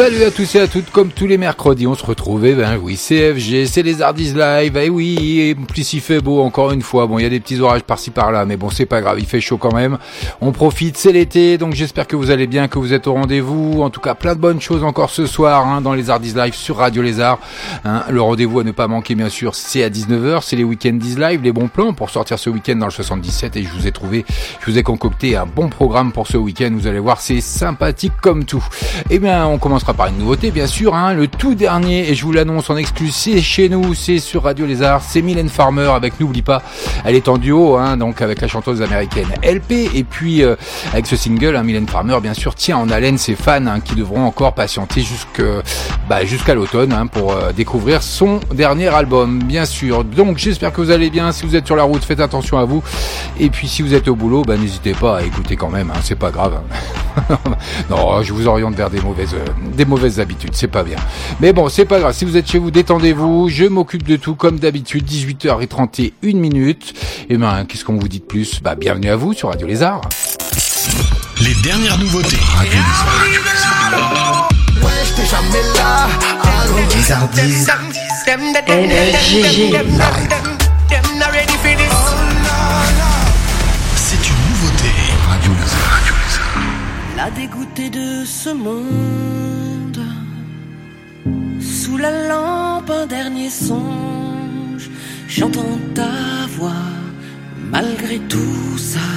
Salut à tous et à toutes, comme tous les mercredis, on se retrouve, eh ben oui, CFG, c'est les Hardis Live, et eh oui, et plus il fait beau encore une fois, bon, il y a des petits orages par-ci par-là, mais bon, c'est pas grave, il fait chaud quand même, on profite, c'est l'été, donc j'espère que vous allez bien, que vous êtes au rendez-vous, en tout cas, plein de bonnes choses encore ce soir, hein, dans les Hardis Live sur Radio Lézard, hein, le rendez-vous à ne pas manquer, bien sûr, c'est à 19h, c'est les week-ends Live, les bons plans pour sortir ce week-end dans le 77, et je vous ai trouvé, je vous ai concocté un bon programme pour ce week-end, vous allez voir, c'est sympathique comme tout. Eh bien, on commencera par une nouveauté, bien sûr, hein, le tout dernier, et je vous l'annonce en exclu, c'est chez nous, c'est sur Radio Lézard, c'est Mylène Farmer avec N'oublie pas, elle est en duo, hein, donc avec la chanteuse américaine LP, et puis euh, avec ce single, hein, Mylène Farmer, bien sûr, tient en haleine ses fans hein, qui devront encore patienter bah, jusqu'à l'automne hein, pour euh, découvrir son dernier album, bien sûr. Donc j'espère que vous allez bien, si vous êtes sur la route, faites attention à vous, et puis si vous êtes au boulot, bah, n'hésitez pas à écouter quand même, c'est pas grave. non, je vous oriente vers des mauvaises, euh, des mauvaises habitudes, c'est pas bien. Mais bon, c'est pas grave. Si vous êtes chez vous, détendez-vous. Je m'occupe de tout comme d'habitude. 18h31 minutes. Et ben, qu'est-ce qu'on vous dit de plus? Bah, bienvenue à vous sur Radio Lézard. Les dernières nouveautés. Radio Lézard. Ouais, j'étais jamais là. Lézardise. LGG. C'est une nouveauté. Radio Lézard. La dégoûtée de ce monde sous la lampe un dernier songe. J'entends ta voix malgré tout ça.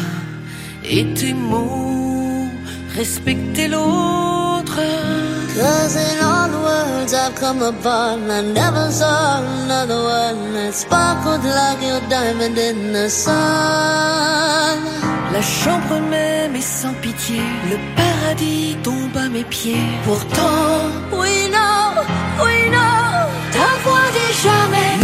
Et tes mots, respecter l'autre. Cause in all the words I've come upon, I never saw another one that sparkled like your diamond in the sun. La chambre même est sans pitié, le paradis tombe à mes pieds. Pourtant, we know, we know, ta voix dit jamais.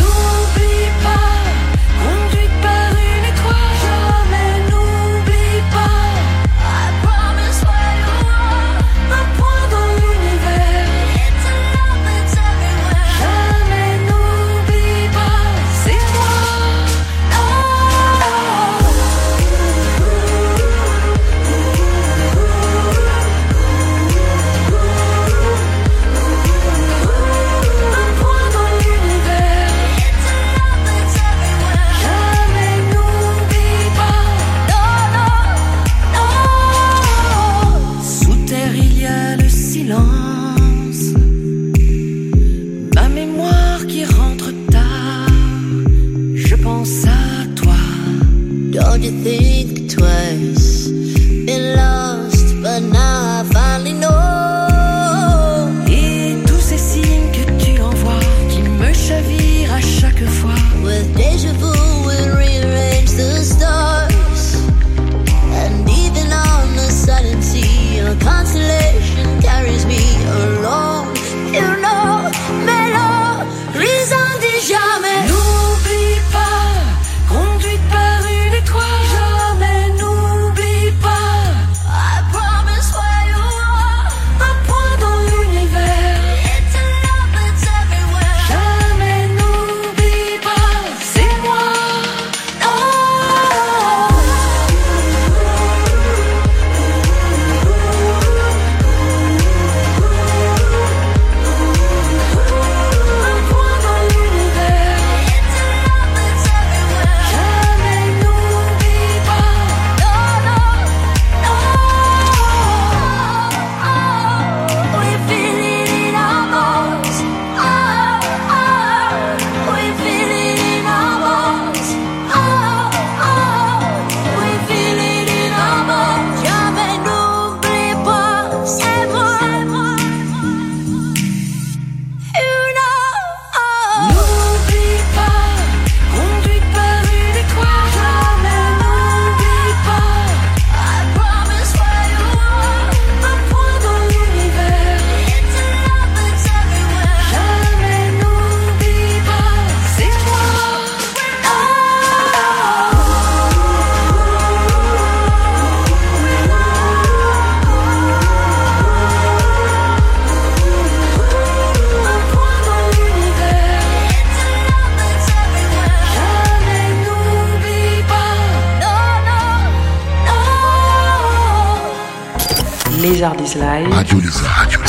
Live. Radio. Radio.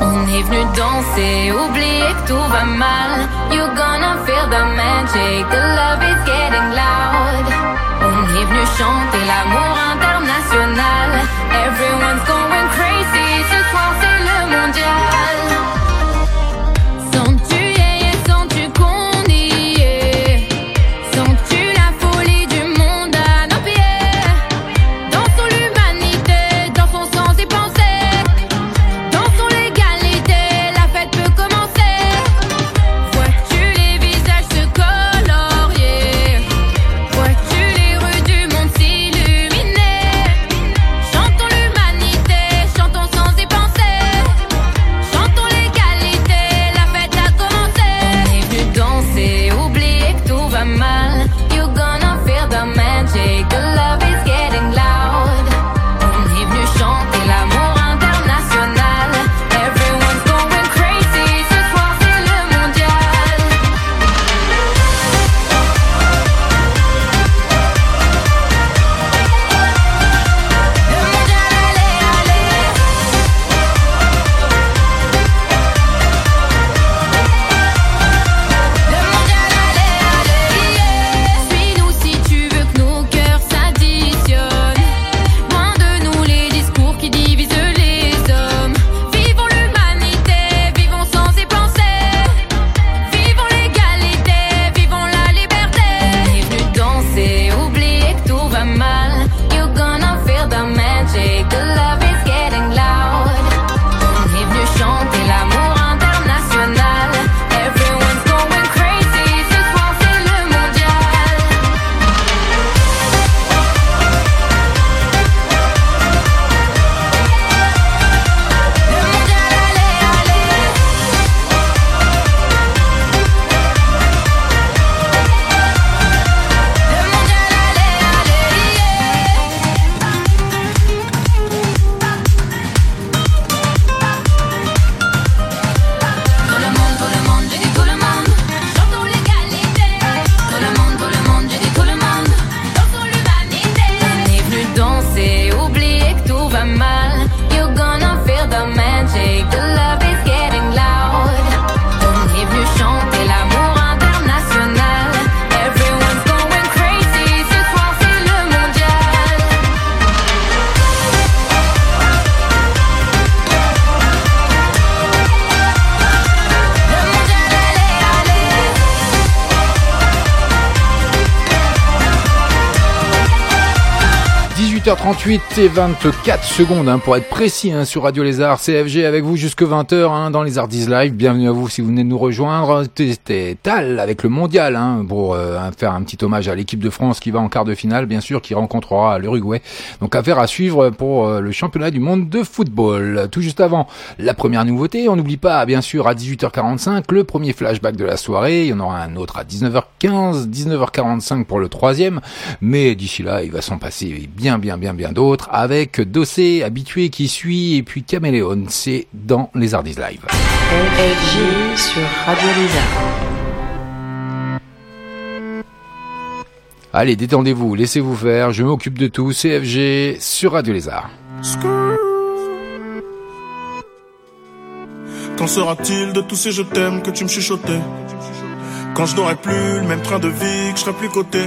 On est venu danser, oublier que tout va mal. You're gonna feel the magic, the love is getting loud. On est venu chanter l'amour international. Everyone's going crazy, ce soir c'est le mondial. 18h38 et 24 secondes hein, pour être précis hein, sur Radio Lézard CFG avec vous jusque 20h hein, dans les Artis Live. Bienvenue à vous si vous venez de nous rejoindre. C'était Tal avec le mondial hein, pour euh, faire un petit hommage à l'équipe de France qui va en quart de finale bien sûr qui rencontrera l'Uruguay. Donc affaire à suivre pour euh, le championnat du monde de football. Tout juste avant la première nouveauté, on n'oublie pas bien sûr à 18h45 le premier flashback de la soirée. Il y en aura un autre à 19h15, 19h45 pour le troisième. Mais d'ici là, il va s'en passer bien bien bien bien d'autres avec Dossé habitué qui suit et puis Caméléon. C'est dans les Ardis Live. FG sur Radio Lézard. Allez, détendez-vous, laissez-vous faire, je m'occupe de tout, CFG sur Radio Lézard. Qu'en sera-t-il de tous ces je t'aime que tu me chuchotais? Quand je n'aurai plus le même train de vie, que je serai plus coté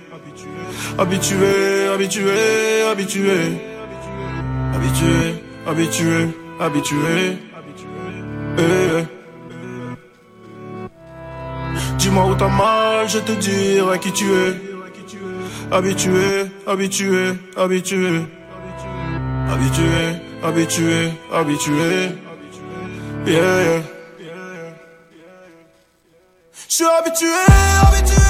habitué, habitué. Habitué, habitué, habitué. Eh. Dis-moi où t'as mal, je te dirai qui tu es. Habitué, habitué, habitué. Habitué, habitué, habitué. Yeah. Je suis habitué, habitué, habitué.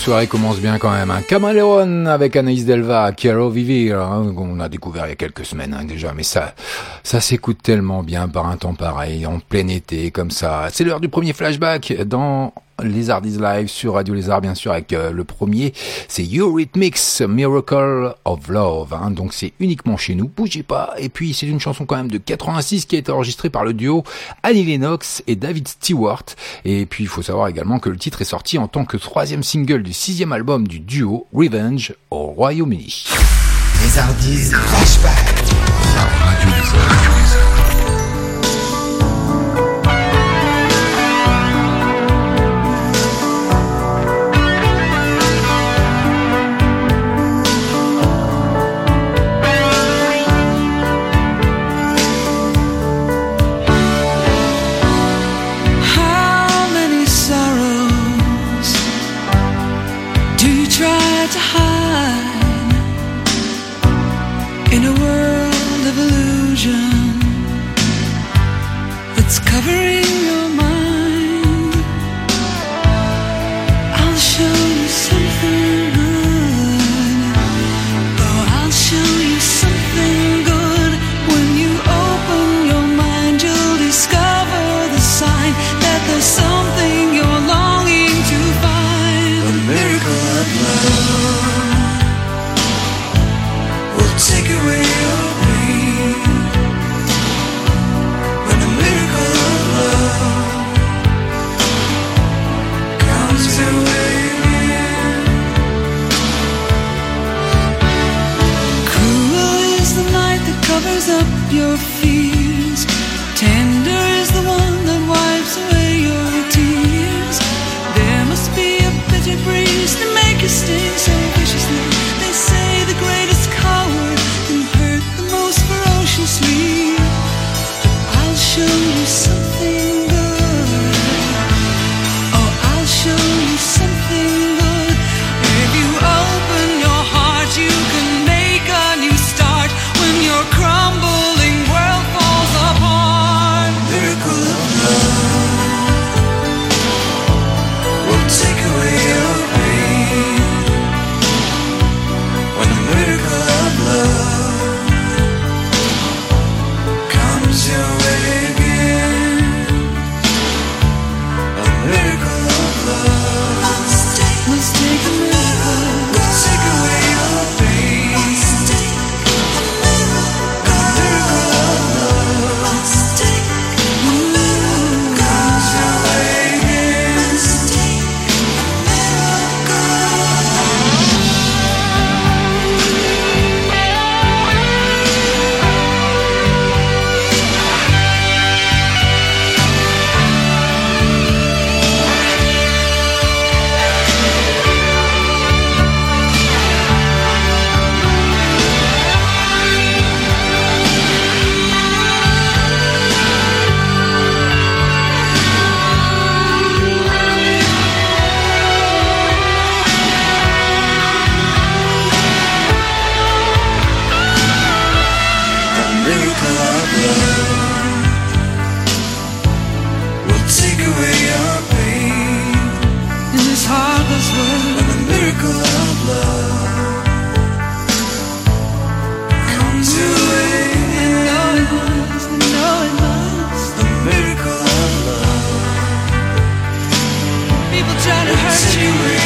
cette soirée commence bien quand même. Un hein. Avec Anaïs Delva, Quiero Vivir, hein, on a découvert il y a quelques semaines hein, déjà, mais ça, ça s'écoute tellement bien par un temps pareil, en plein été comme ça. C'est l'heure du premier flashback dans Lizardis Live sur Radio Lézard, bien sûr, avec euh, le premier. C'est Eurythmics Miracle of Love. Hein, donc c'est uniquement chez nous, bougez pas. Et puis c'est une chanson quand même de 86 qui a été enregistrée par le duo Annie Lennox et David Stewart. Et puis il faut savoir également que le titre est sorti en tant que troisième single du sixième album du duo Revenge au Royaume-Uni. Flashback. hurt you.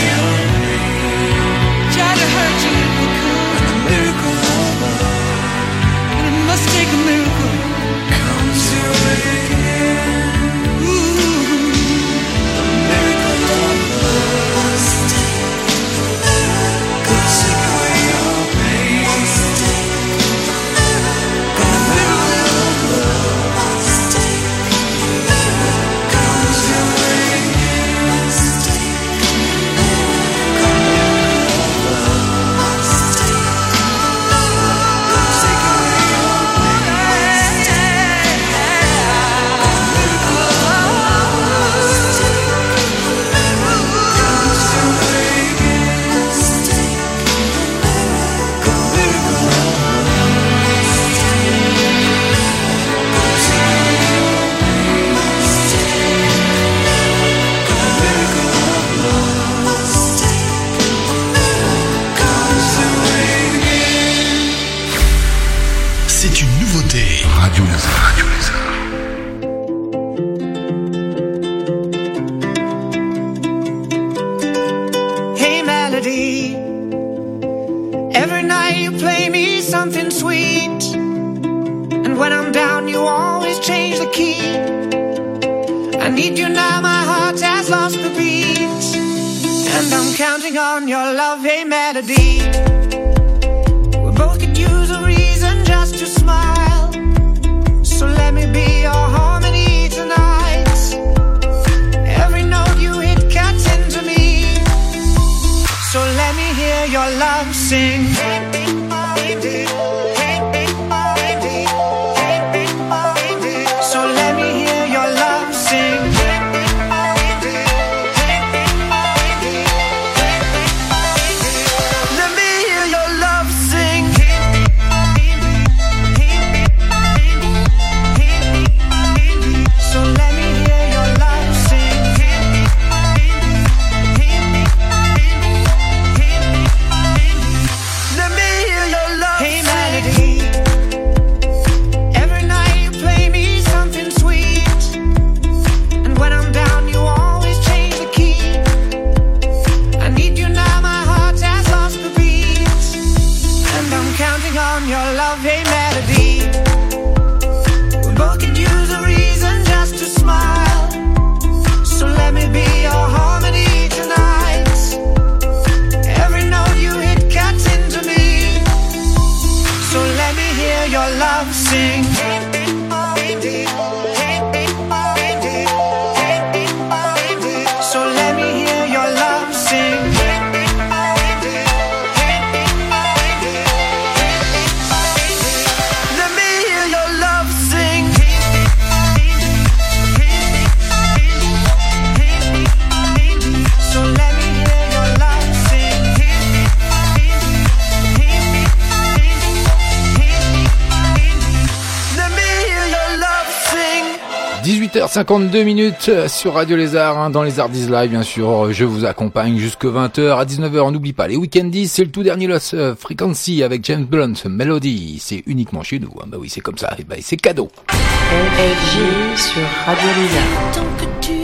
52 minutes sur Radio Lézard, hein, dans les Ardis Live, bien sûr. Je vous accompagne jusque 20h à 19h. N'oublie pas, les Weekendis, c'est le tout dernier Lost euh, Frequency avec James Blunt, Melody. C'est uniquement chez nous. Hein. Bah oui, c'est comme ça. Et bah, c'est cadeau. Sur Radio Lézard. Tant que tu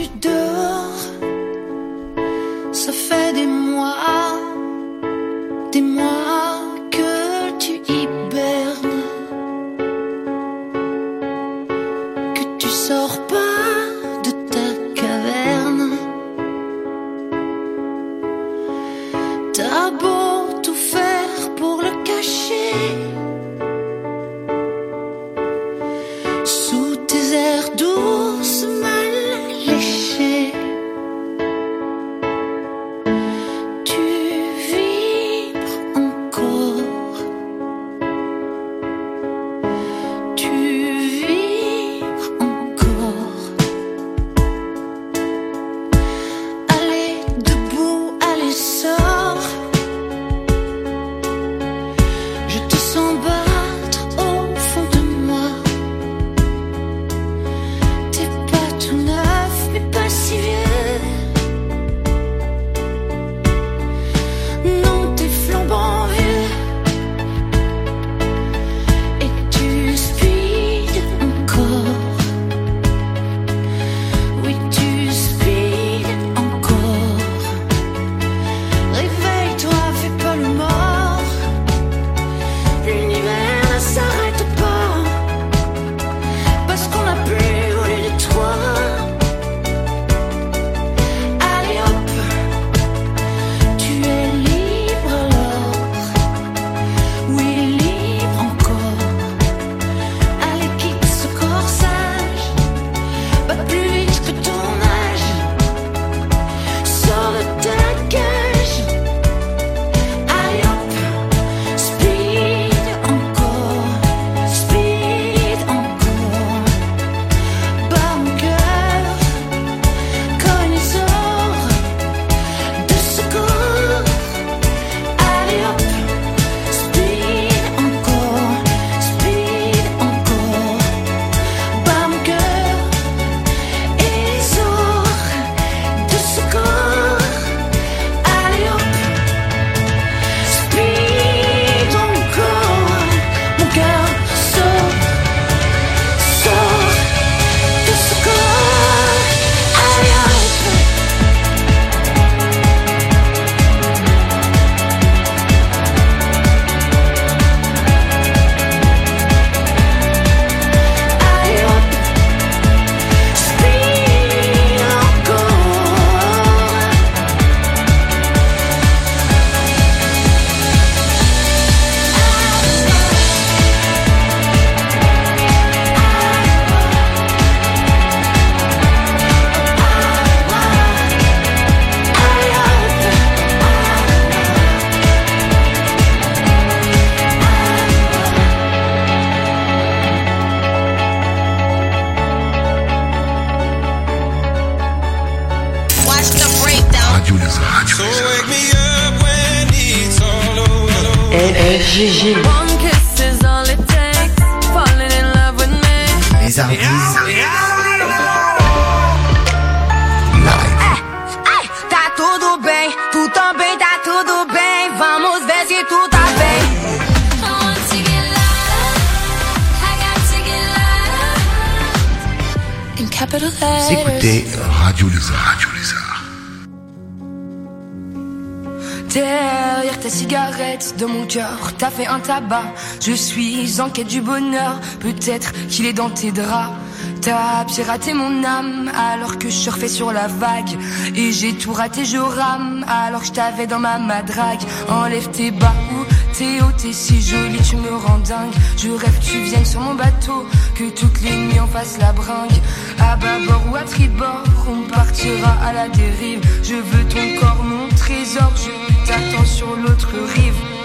Je suis en quête du bonheur, peut-être qu'il est dans tes draps. T'as piraté mon âme alors que je surfais sur la vague. Et j'ai tout raté, je rame alors que je t'avais dans ma madrague. Enlève tes bas ou tes hauts, t'es si jolie, tu me rends dingue. Je rêve que tu viennes sur mon bateau, que toutes les nuits on fasse la bringue. À bâbord ou à tribord, on partira à la dérive. Je veux ton corps, mon trésor, je t'attends sur l'autre rive.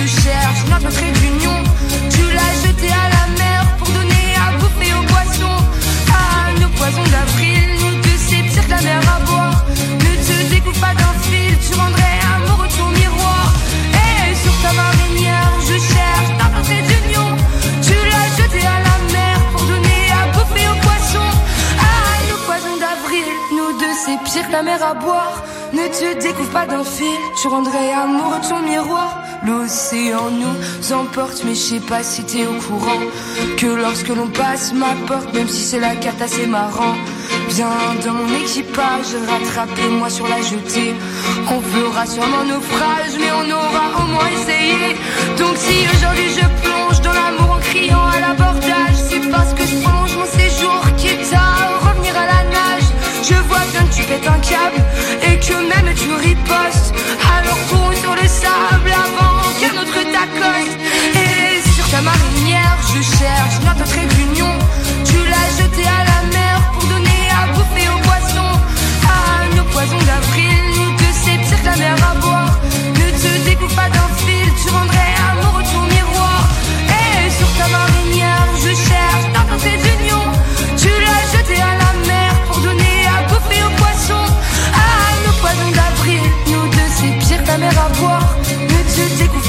Je cherche notre trait d'union. Mer à boire. Ne te découvre pas d'un fil, tu rendrais amoureux ton miroir. L'océan nous emporte, mais je sais pas si t'es au courant. Que lorsque l'on passe ma porte, même si c'est la carte assez marrant. Viens dans mon équipage, rattrapez-moi sur la jetée. On fera sûrement naufrage, mais on aura au moins essayé. Donc si aujourd'hui je plonge dans l'amour en criant à l'abordage, c'est parce que je prolonge mon séjour, la nage. Je vois bien que tu pètes un câble et que même tu ripostes. Alors cours sur le sable avant qu'un autre t'accoste. Et sur ta marinière, je cherche notre trait d'union. Tu l'as jeté à la mer pour donner à bouffer aux poissons. À nos poisons d'avril, nous c'est que la mer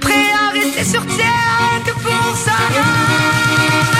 Prêt à rester sur terre que pour sa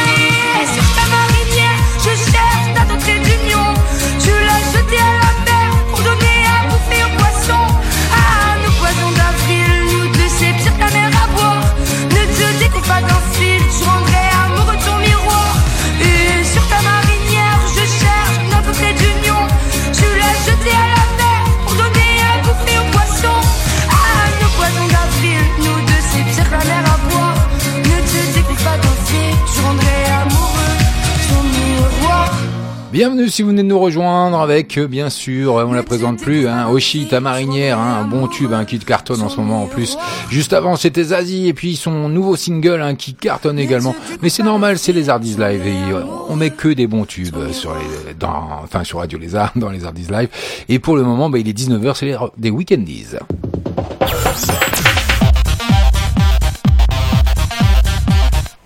Bienvenue si vous venez de nous rejoindre avec, euh, bien sûr, euh, on la présente plus, hein, Oshi, ta marinière, hein, un bon tube hein, qui cartonne en ce moment en plus. Juste avant c'était Zazie et puis son nouveau single hein, qui cartonne également. Mais c'est normal, c'est les Hardys Live et euh, on met que des bons tubes euh, sur les, dans, enfin sur Radio Lézard, dans les Hardys Live. Et pour le moment, bah, il est 19h, c'est les, des Weekendies.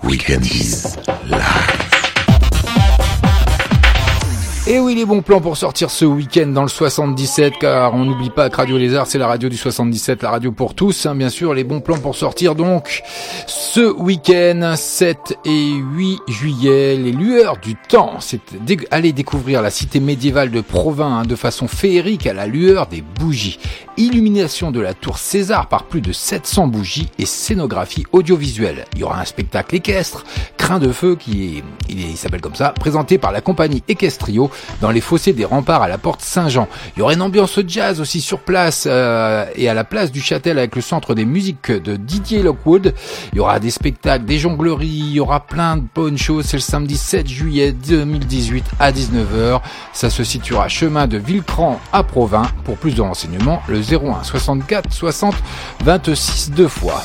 Weekendies. Et oui, les bons plans pour sortir ce week-end dans le 77, car on n'oublie pas que Radio Lézard, c'est la radio du 77, la radio pour tous, hein, bien sûr. Les bons plans pour sortir donc ce week-end, 7 et 8 juillet, les lueurs du temps. C'est aller découvrir la cité médiévale de Provins hein, de façon féerique à la lueur des bougies. Illumination de la tour César par plus de 700 bougies et scénographie audiovisuelle. Il y aura un spectacle équestre, Crin de Feu, qui est- il s'appelle comme ça, présenté par la compagnie Equestrio dans les fossés des remparts à la porte Saint-Jean. Il y aura une ambiance jazz aussi sur place euh, et à la place du Châtel avec le centre des musiques de Didier Lockwood. Il y aura des spectacles, des jongleries, il y aura plein de bonnes choses. C'est le samedi 7 juillet 2018 à 19h. Ça se situera chemin de Villecran à Provins. Pour plus de renseignements, le 01 64 60 26 deux fois.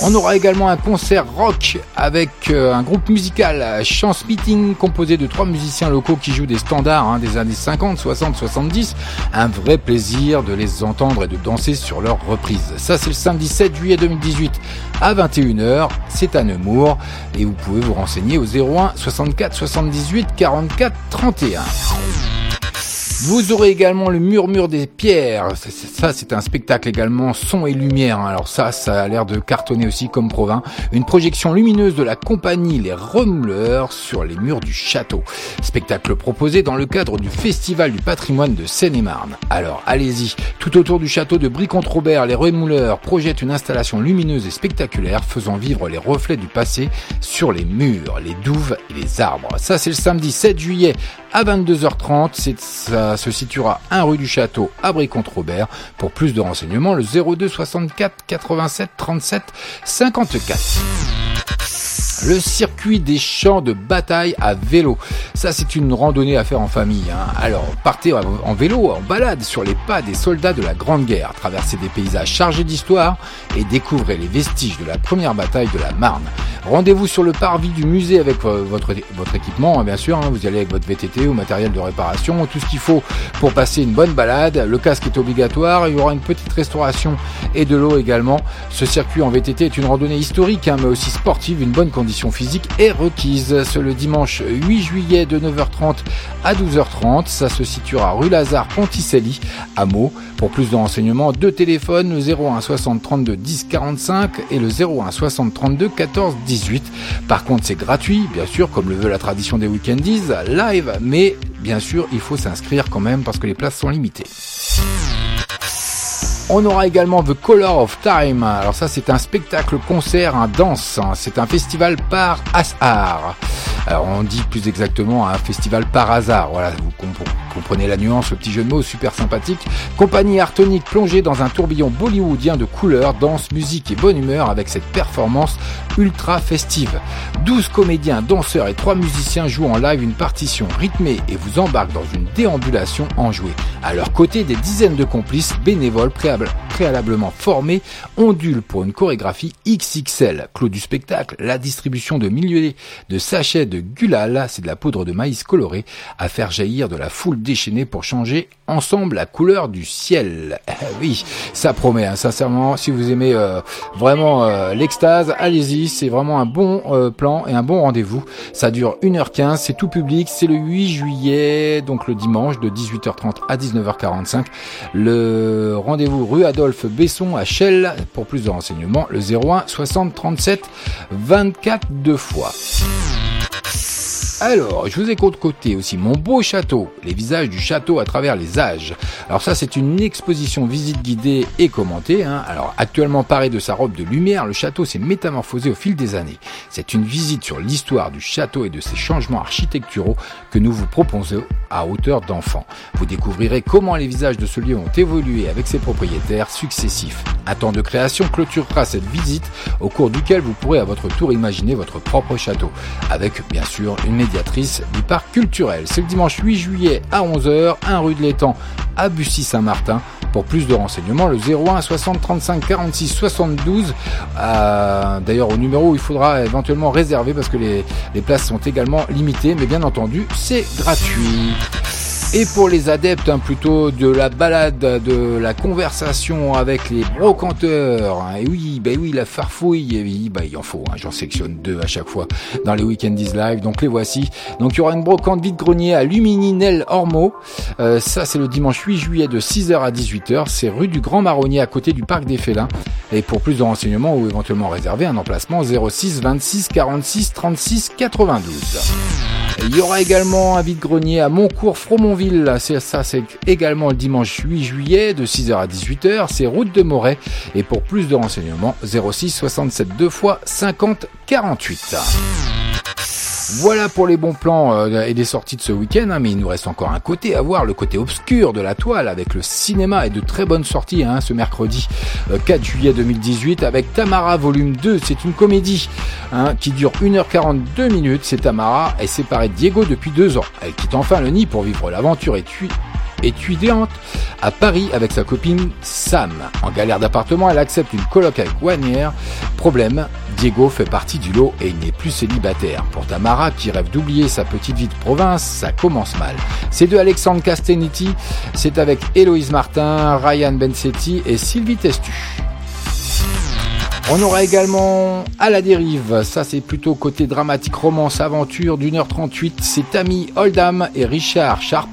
On aura également un concert rock avec euh, un groupe musical euh, Chance Meeting composé de trois musiciens locaux qui jouent des standards hein, des années 50, 60, 70. Un vrai plaisir de les entendre et de danser sur leurs reprises. Ça c'est le samedi 7 juillet 2018 à 21h. C'est à Nemours et vous pouvez vous renseigner au 01 64 78 44 31. Vous aurez également le murmure des pierres. Ça, c'est- un spectacle également son et lumière. hein. Alors ça, ça a l'air de cartonner aussi comme Provins. Une projection lumineuse de la compagnie Les Remouleurs sur les murs du château. Spectacle proposé dans le cadre du Festival du patrimoine de Seine-et-Marne. Alors allez-y. Tout autour du château de Bricont-Robert, les Remouleurs projettent une installation lumineuse et spectaculaire faisant vivre les reflets du passé sur les murs, les douves et les arbres. Ça, c'est le samedi 7 juillet à 22h30. C'est, ça se situera 1 rue du Château à Bréconte-Robert. Pour plus de renseignements, le 02 64 87 37 54. Le circuit des champs de bataille à vélo. Ça, c'est une randonnée à faire en famille. hein. Alors, partez en vélo, en balade sur les pas des soldats de la Grande Guerre, traversez des paysages chargés d'histoire et découvrez les vestiges de la première bataille de la Marne. Rendez-vous sur le parvis du musée avec euh, votre, équipement, hein, bien sûr. hein. Vous allez avec votre VTT ou matériel de réparation, tout ce qu'il faut pour passer une bonne balade. Le casque est obligatoire. Il y aura une petite restauration et de l'eau également. Ce circuit en VTT est une randonnée historique, mais aussi sportive. Une bonne condition physique est requise. C'est le dimanche 8 juillet de 9h30 à 12h30. Ça se situera rue Lazare Ponticelli à Meaux. Pour plus de renseignements, deux téléphones, le 01 60 32 10 45 et le 01 60 32 14 18. Par contre, c'est gratuit, bien sûr, comme le veut la tradition des weekendies, live, mais bien sûr, il faut s'inscrire quand même parce que les places sont limitées. On aura également The Color of Time. Alors ça, c'est un spectacle concert, un danse. C'est un festival par hasard. Alors on dit plus exactement un festival par hasard. Voilà, vous comp- comprenez la nuance, le petit jeu de mots super sympathique. Compagnie artonique plongée dans un tourbillon bollywoodien de couleurs, danse, musique et bonne humeur avec cette performance ultra festive. 12 comédiens, danseurs et 3 musiciens jouent en live une partition rythmée et vous embarquent dans une déambulation enjouée. À leur côté, des dizaines de complices bénévoles préalable- préalablement formés ondulent pour une chorégraphie XXL. Clos du spectacle, la distribution de milliers de sachets gulal, c'est de la poudre de maïs colorée, à faire jaillir de la foule déchaînée pour changer ensemble la couleur du ciel. Eh oui, ça promet, hein, sincèrement, si vous aimez euh, vraiment euh, l'extase, allez-y, c'est vraiment un bon euh, plan et un bon rendez-vous. Ça dure 1h15, c'est tout public, c'est le 8 juillet, donc le dimanche de 18h30 à 19h45. Le rendez-vous rue Adolphe Besson à Chelles. Pour plus de renseignements, le 01 60 37 24 deux fois. Alors, je vous ai côté aussi mon beau château, les visages du château à travers les âges. Alors ça, c'est une exposition visite guidée et commentée. hein. Alors actuellement paré de sa robe de lumière, le château s'est métamorphosé au fil des années. C'est une visite sur l'histoire du château et de ses changements architecturaux que nous vous proposons à hauteur d'enfant. Vous découvrirez comment les visages de ce lieu ont évolué avec ses propriétaires successifs. Un temps de création clôturera cette visite au cours duquel vous pourrez à votre tour imaginer votre propre château, avec bien sûr une du parc culturel. C'est le dimanche 8 juillet à 11h, 1 rue de l'Étang à Bussy-Saint-Martin. Pour plus de renseignements, le 01 60 35 46 72. Euh, D'ailleurs, au numéro, il faudra éventuellement réserver parce que les places sont également limitées, mais bien entendu, c'est gratuit. Et pour les adeptes hein, plutôt de la balade, de la conversation avec les brocanteurs, hein, et oui, ben oui, la farfouille, et oui, bah, il en faut, hein, j'en sélectionne deux à chaque fois dans les Weekendies Live, donc les voici. Donc il y aura une brocante vide-grenier à Lumininel Ormeau, Euh, ça c'est le dimanche 8 juillet de 6h à 18h, c'est rue du Grand Marronnier à côté du Parc des Félins. Et pour plus de renseignements ou éventuellement réserver un emplacement 06 26 46 36 92. Il y aura également un vide-grenier à Montcourt-Fromonville. C'est ça, c'est également le dimanche 8 juillet de 6h à 18h. C'est route de Moret. Et pour plus de renseignements, 06 67 2 fois 50 48. Voilà pour les bons plans euh, et les sorties de ce week-end, hein, mais il nous reste encore un côté à voir, le côté obscur de la toile avec le cinéma et de très bonnes sorties hein, ce mercredi euh, 4 juillet 2018 avec Tamara volume 2. C'est une comédie hein, qui dure 1h42 minutes. C'est Tamara, est séparée de Diego depuis deux ans. Elle quitte enfin le nid pour vivre l'aventure étudiante à Paris avec sa copine Sam. En galère d'appartement, elle accepte une coloc avec Wanière. Problème, Diego fait partie du lot et il n'est plus célibataire. Pour Tamara, qui rêve d'oublier sa petite vie de province, ça commence mal. C'est de Alexandre Castelletti, c'est avec Héloïse Martin, Ryan Bensetti et Sylvie Testu. On aura également À la dérive, ça c'est plutôt côté dramatique, romance, aventure d'une heure 38. C'est Tammy Oldham et Richard Sharp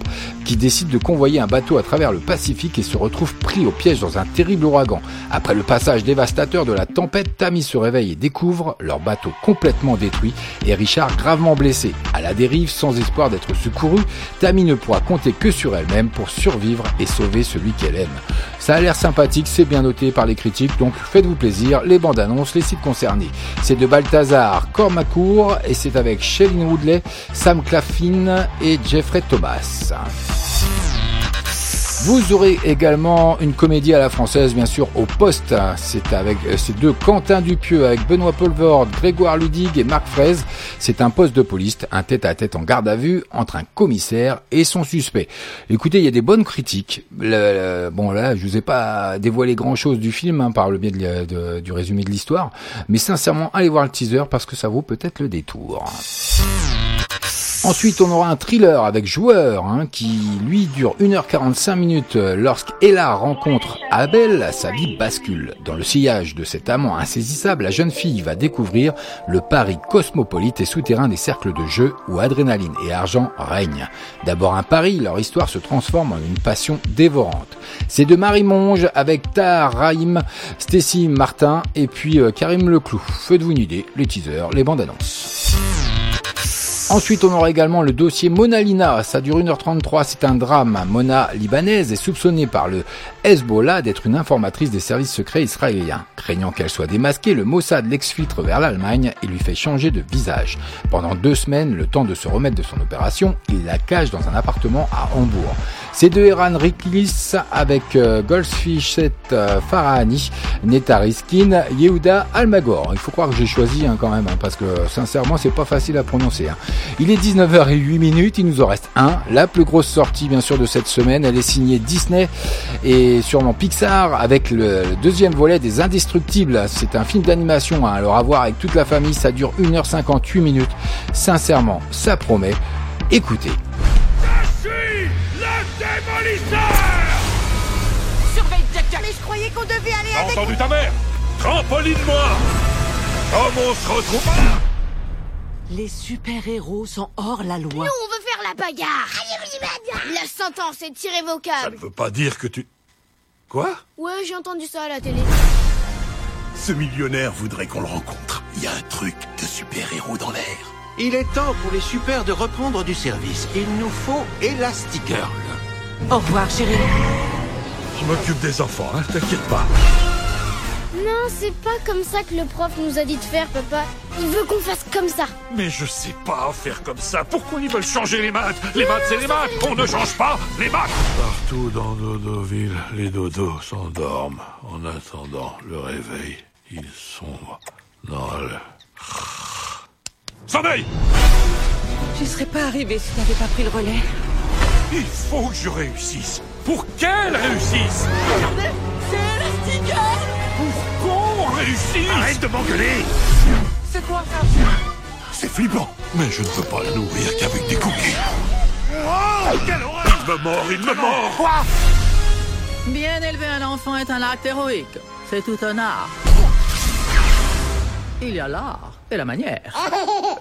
qui décident de convoyer un bateau à travers le Pacifique et se retrouvent pris au piège dans un terrible ouragan. Après le passage dévastateur de la tempête, Tammy se réveille et découvre leur bateau complètement détruit et Richard gravement blessé. À la dérive, sans espoir d'être secouru, Tammy ne pourra compter que sur elle-même pour survivre et sauver celui qu'elle aime. Ça a l'air sympathique, c'est bien noté par les critiques, donc faites-vous plaisir, bandes annonces, les sites concernés. C'est de Balthazar Cormacourt et c'est avec Shailene Woodley, Sam Claflin et Jeffrey Thomas. Vous aurez également une comédie à la française, bien sûr, au poste. C'est avec ces deux Quentin Dupieux, avec Benoît Polvord, Grégoire Ludig et Marc Fraise. C'est un poste de police, un tête-à-tête en garde à vue entre un commissaire et son suspect. Écoutez, il y a des bonnes critiques. Le- le- bon, là, je vous ai pas dévoilé grand-chose du film hein, par le biais de- du résumé de l'histoire, mais sincèrement, allez voir le teaser parce que ça vaut peut-être le détour. Ensuite, on aura un thriller avec joueur hein, qui, lui, dure 1h45 minutes. Lorsqu'Ella rencontre Abel, sa vie bascule. Dans le sillage de cet amant insaisissable, la jeune fille va découvrir le Paris cosmopolite et souterrain des cercles de jeu où adrénaline et argent règnent. D'abord un pari, leur histoire se transforme en une passion dévorante. C'est de Marie Monge avec Tahar Rahim, Stacy Martin et puis euh, Karim Leclou. Faites-vous une idée, les teasers, les bandes annonces. Ensuite, on aura également le dossier Mona Lina. Ça dure 1h33, c'est un drame. Mona, libanaise, est soupçonnée par le Hezbollah d'être une informatrice des services secrets israéliens. Craignant qu'elle soit démasquée, le Mossad l'exfiltre vers l'Allemagne et lui fait changer de visage. Pendant deux semaines, le temps de se remettre de son opération, il la cache dans un appartement à Hambourg. C'est de Eran Riklis avec euh, Goldfish euh, Farahani, Neta Riskin, Yehuda Almagor. Il faut croire que j'ai choisi hein, quand même, hein, parce que sincèrement, c'est pas facile à prononcer. hein. Il est 19h08 minutes, il nous en reste un. La plus grosse sortie, bien sûr, de cette semaine, elle est signée Disney et sûrement Pixar avec le, le deuxième volet des Indestructibles. C'est un film d'animation, hein, alors à voir avec toute la famille, ça dure 1h58 minutes. Sincèrement, ça promet. Écoutez. Surveille Jack Mais je croyais qu'on devait aller T'as avec... entendu ta mère Trampoline-moi Comme on se retrouve Les super-héros sont hors la loi. Nous, on veut faire la bagarre. La sentence est Ça irrévocable. ne veut pas dire que tu... Quoi Ouais, j'ai entendu ça à la télé. Ce millionnaire voudrait qu'on le rencontre. Il y a un truc de super-héros dans l'air. Il est temps pour les super de reprendre du service. Il nous faut Elastigirl. Au revoir, chérie. Je m'occupe des enfants, hein, t'inquiète pas. Non, c'est pas comme ça que le prof nous a dit de faire, papa. Il veut qu'on fasse comme ça. Mais je sais pas faire comme ça. Pourquoi ils veulent changer les maths? Les maths, c'est les maths. On ne change pas les maths. Partout dans Dodoville, les dodos s'endorment. En attendant le réveil, ils sont dans le... Sommeil Je serais pas arrivée si t'avais pas pris le relais. Il faut que je réussisse. Pour qu'elle réussisse. Regardez, c'est Elastigirl Pour qu'on réussisse. Arrête de m'engueuler C'est quoi ça? C'est flippant Mais je ne peux pas le nourrir qu'avec des cookies. Oh, quelle horreur Il me mord, il me mord Bien élever un enfant est un acte héroïque. C'est tout un art. Il y a l'art et la manière.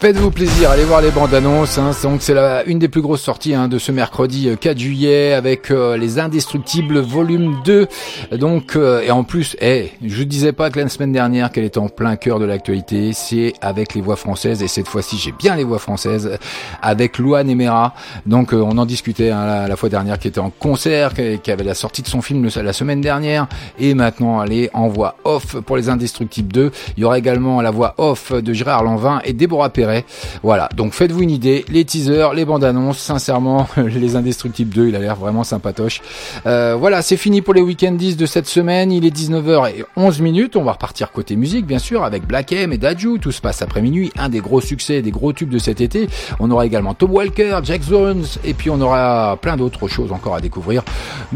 Faites-vous plaisir, allez voir les bandes annonces. Hein. Donc c'est une des plus grosses sorties hein, de ce mercredi 4 euh, juillet avec euh, les Indestructibles volume 2. Donc euh, et en plus, eh, je disais pas que la semaine dernière qu'elle était en plein cœur de l'actualité, c'est avec les voix françaises et cette fois-ci j'ai bien les voix françaises avec Luan Emera. Donc on en discutait hein, la, fois dernière qui était en concert, qui, avait la sortie de son film la semaine dernière et maintenant elle est en voix off pour les Indestructibles 2. Il y aura également la voix off de Gérard Lanvin et Déborah Perret voilà, donc faites-vous une idée, les teasers, les bandes annonces, sincèrement, les Indestructibles 2, il a l'air vraiment sympatoche. Euh, voilà, c'est fini pour les week-end 10 de cette semaine, il est 19h11 minutes, on va repartir côté musique bien sûr avec Black M et Daju, tout se passe après minuit, un des gros succès, des gros tubes de cet été. On aura également Tom Walker, Jack Jones et puis on aura plein d'autres choses encore à découvrir.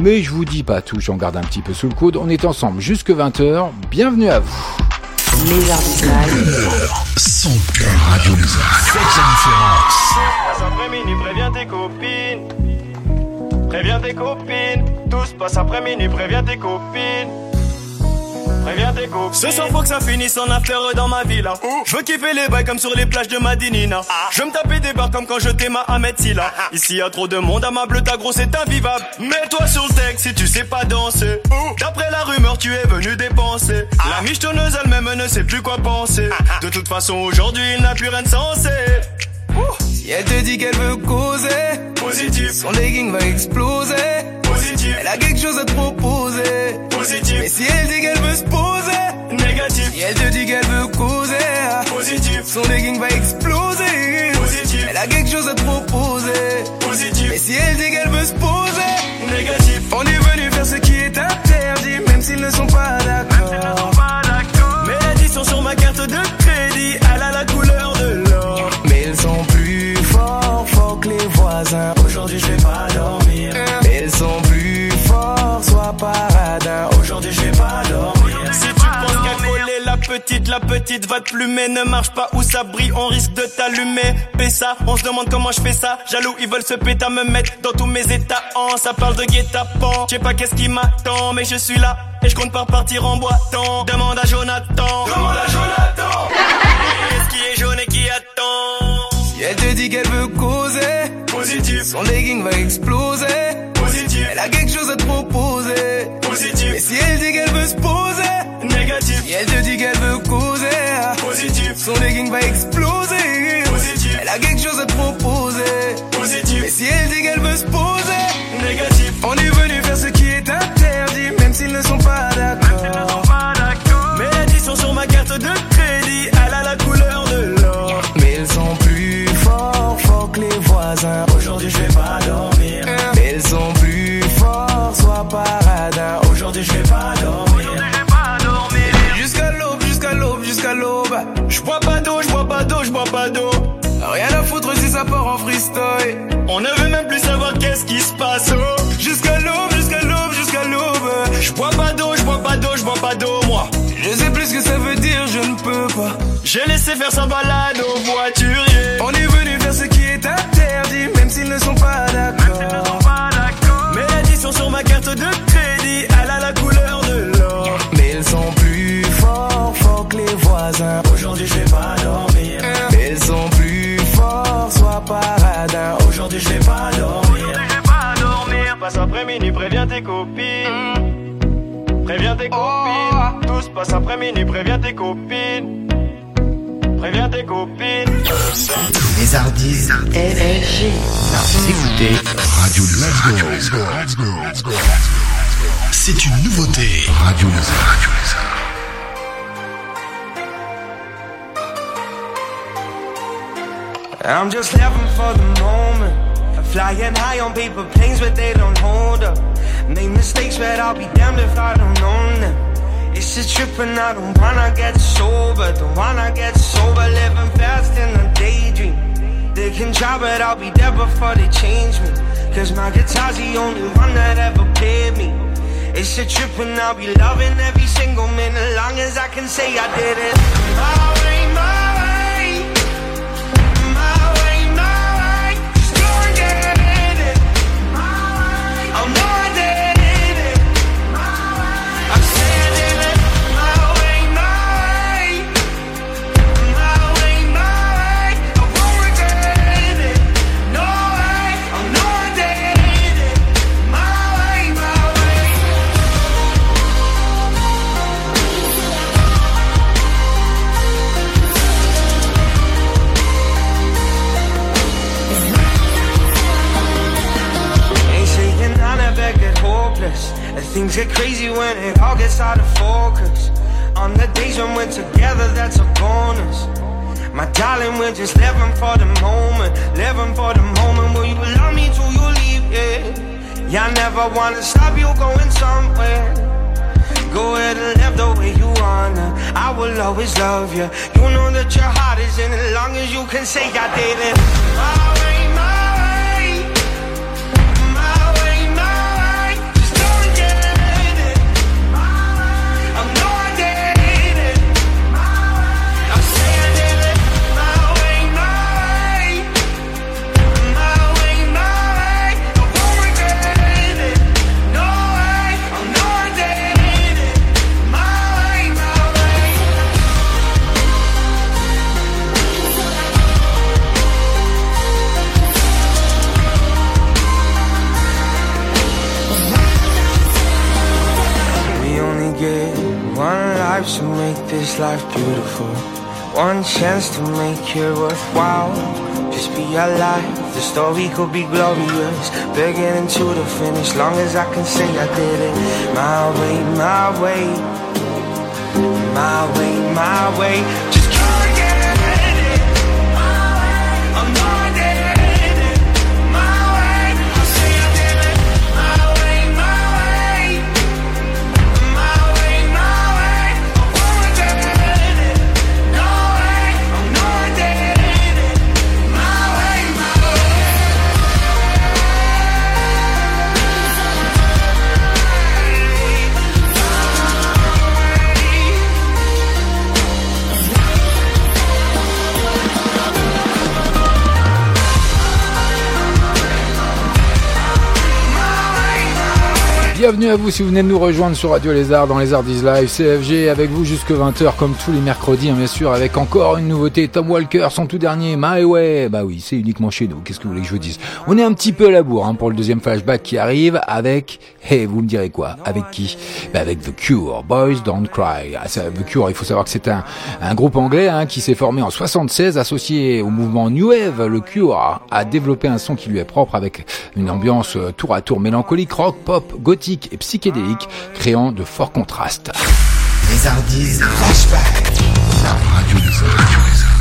Mais je vous dis pas tout, j'en garde un petit peu sous le coude. On est ensemble jusque 20h. Bienvenue à vous. Lézard Son cœur Radio Lézard. Faites la différence. Passe après minuit, préviens tes copines. Préviens tes copines. Tout se passe après minuit, préviens tes copines. Préviens tes. Ce soir faut que ça finisse en affaire dans ma villa. Je veux kiffer les bails comme sur les plages de Madinina. Je veux me taper des barres comme quand je t'aime à Ahmed Silla. Ici y a trop de monde, à ma bleu ta grosse c'est invivable. Mets-toi sur le texte si tu sais pas danser. D'après la rumeur, tu es venu dépenser. La michetonneuse elle-même ne sait plus quoi penser. De toute façon, aujourd'hui, il n'a plus rien de sensé. Si elle te dit qu'elle veut causer, positif. Son legging va exploser, positif. Elle a quelque chose à te proposer, positif. Mais si elle dit qu'elle veut se poser, négatif. Si elle te dit qu'elle veut causer, positif. Son legging va exploser, positif. Elle a quelque chose à te proposer, positif. Mais si elle dit qu'elle veut se poser, négatif. On est venu faire ce qui est interdit, même s'ils ne sont pas d'accord. Mais l'addition sur ma carte de Aujourd'hui je vais pas dormir. Mais ils sont plus forts, sois paradin. Aujourd'hui je vais pas dormir. Si tu penses qu'à coller la petite, la petite va te plumer. Ne marche pas où ça brille, on risque de t'allumer. ça, on se demande comment je fais ça. Jaloux, ils veulent se péter à me mettre dans tous mes états. En ça parle de guet-apens. Je sais pas qu'est-ce qui m'attend, mais je suis là. Et je compte pas repartir en boitant. Demande à Jonathan. Demande à Jonathan. Qu'est-ce qui est jaune et qui attend? Si elle te dit qu'elle veut causer, positif. Son legging va exploser, positif. Elle a quelque chose à te proposer, positif. Mais si elle dit qu'elle veut se poser, négatif. Si elle te dit qu'elle veut causer, positif. Son legging va exploser, positif. Elle a quelque chose à te proposer, positif. Mais si elle dit qu'elle veut se poser, négatif. On est venu faire Aujourd'hui je vais pas dormir. Mais ils sont plus forts, sois paradin. Aujourd'hui je vais pas dormir. Jusqu'à l'aube, jusqu'à l'aube, jusqu'à l'aube. Je bois pas d'eau, je bois pas d'eau, je bois pas d'eau. Rien à foutre si ça part en freestyle. On ne veut même plus savoir qu'est-ce qui se passe. Oh. Jusqu'à l'aube, jusqu'à l'aube, jusqu'à l'aube. Je bois pas d'eau, je bois pas d'eau, je bois pas d'eau, moi. Je sais plus ce que ça veut dire, je ne peux pas. J'ai laissé faire sa balade au voiturier. Passe après minuit, préviens tes copines. Préviens tes copines. Tout se passe après minuit, préviens tes copines. Préviens tes copines. Les Hardies. LFG. Écoutez Radio Lézard. Let's go. Let's go. Let's go. C'est une nouveauté. Radio Lézard. Radio Lézard. I'm just living for the moment. Flying high on paper planes, but they don't hold up. Make mistakes, but I'll be damned if I don't own them. It's a trip and I don't wanna get sober. Don't wanna get sober, living fast in a daydream. They can try, but I'll be there before they change me. Cause my guitar's the only one that ever paid me. It's a trip and I'll be loving every single minute, long as I can say I did it. Things get crazy when it all gets out of focus. On the days when we're together, that's a bonus. My darling, we're just living for the moment, living for the moment. Will you love me till you leave? Yeah, yeah. I never wanna stop you going somewhere. Go ahead and live the way you wanna. I will always love you. You know that your heart is in it, long as you can say I did it. To make this life beautiful. One chance to make it worthwhile. Just be alive, the story could be glorious. Beginning to the finish, long as I can say I did it. My way, my way. My way, my way. Just Bienvenue à vous si vous venez de nous rejoindre sur Radio Lézard dans les Arts Live, CFG avec vous jusque 20h comme tous les mercredis hein, bien sûr avec encore une nouveauté. Tom Walker son tout dernier My Way. Bah oui c'est uniquement chez nous. Qu'est-ce que vous voulez que je vous dise? On est un petit peu à la bourre hein, pour le deuxième flashback qui arrive avec hey vous me direz quoi? Avec qui? Bah avec The Cure Boys Don't Cry. Ah, The Cure il faut savoir que c'est un, un groupe anglais hein, qui s'est formé en 76 associé au mouvement New Wave. Le Cure a, a développé un son qui lui est propre avec une ambiance euh, tour à tour mélancolique rock pop gothique et psychédélique créant de forts contrastes. Les Hardis Flashback. Radio I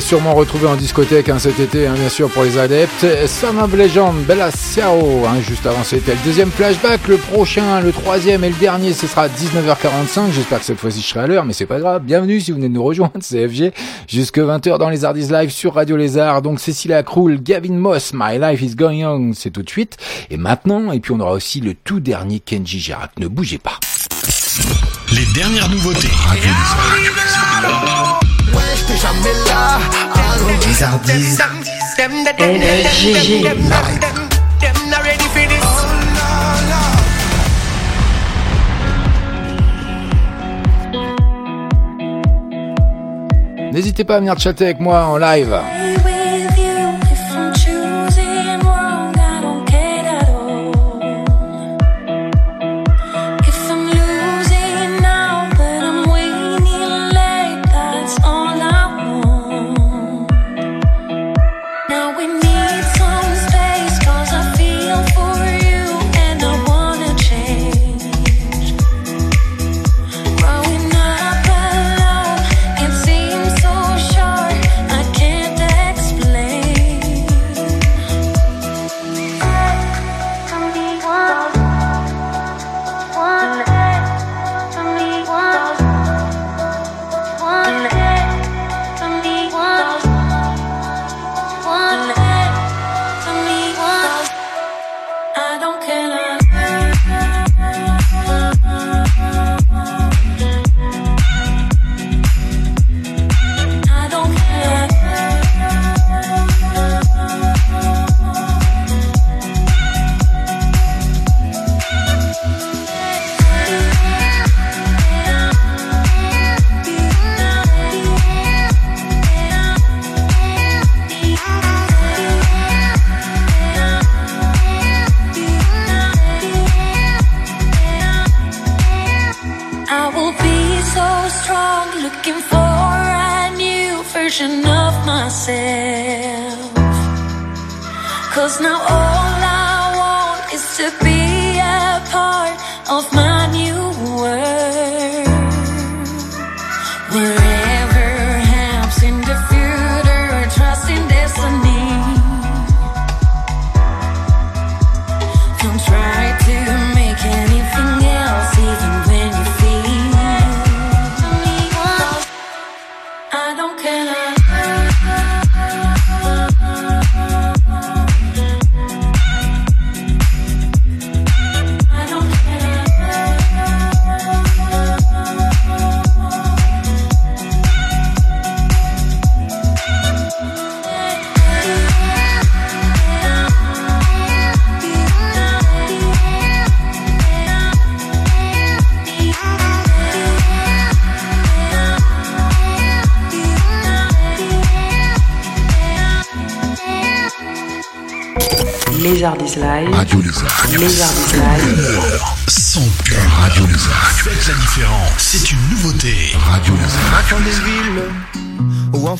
Sûrement retrouvé en discothèque hein, cet été, hein, bien sûr pour les adeptes. Son of Legend, Bella Ciao. Hein, juste avant c'était le deuxième flashback. Le prochain, le troisième et le dernier, ce sera à 19h45. J'espère que cette fois-ci je serai à l'heure, mais c'est pas grave. Bienvenue si vous venez de nous rejoindre, CFG. Jusque 20h dans les Hardis Live sur Radio Lézard. Donc Cécilia Krull, Gavin Moss, My Life is Going On, c'est tout de suite. Et maintenant, et puis on aura aussi le tout dernier Kenji Girac. Ne bougez pas. Les dernières nouveautés. Radio Les. N'hésitez pas à venir chatter avec moi en live.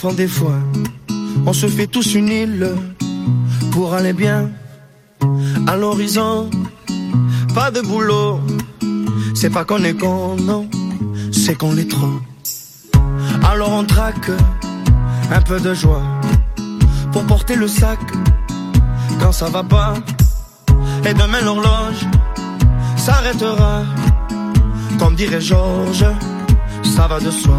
Des foins, on se fait tous une île pour aller bien à l'horizon. Pas de boulot, c'est pas qu'on est con, non, c'est qu'on l'est trop. Alors on traque un peu de joie pour porter le sac quand ça va pas. Et demain l'horloge s'arrêtera. Comme dirait Georges, ça va de soi.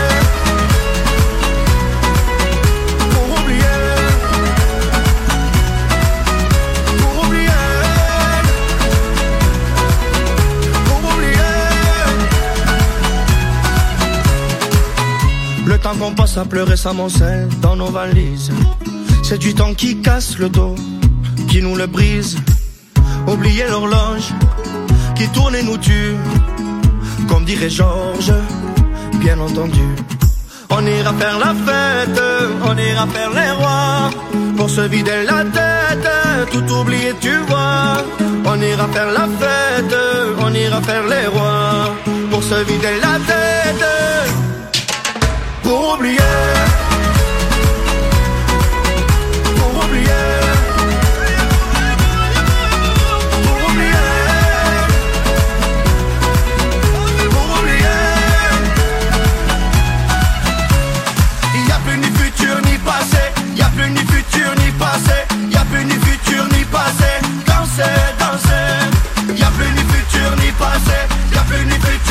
Qu'on passe à pleurer s'amoncelle dans nos valises. C'est du temps qui casse le dos, qui nous le brise. Oublier l'horloge qui tourne et nous tue. Comme dirait Georges, bien entendu. On ira faire la fête, on ira faire les rois. Pour se vider la tête, tout oublier, tu vois. On ira faire la fête, on ira faire les rois. Pour se vider la tête, pour oublier. Pour oublier. Pour oublier. Pour oublier. Il n'y a plus ni futur ni passé. Il a plus ni futur ni passé. Il a plus ni futur ni passé. Danser, danser. Il a plus ni futur ni passé. Il a plus ni futur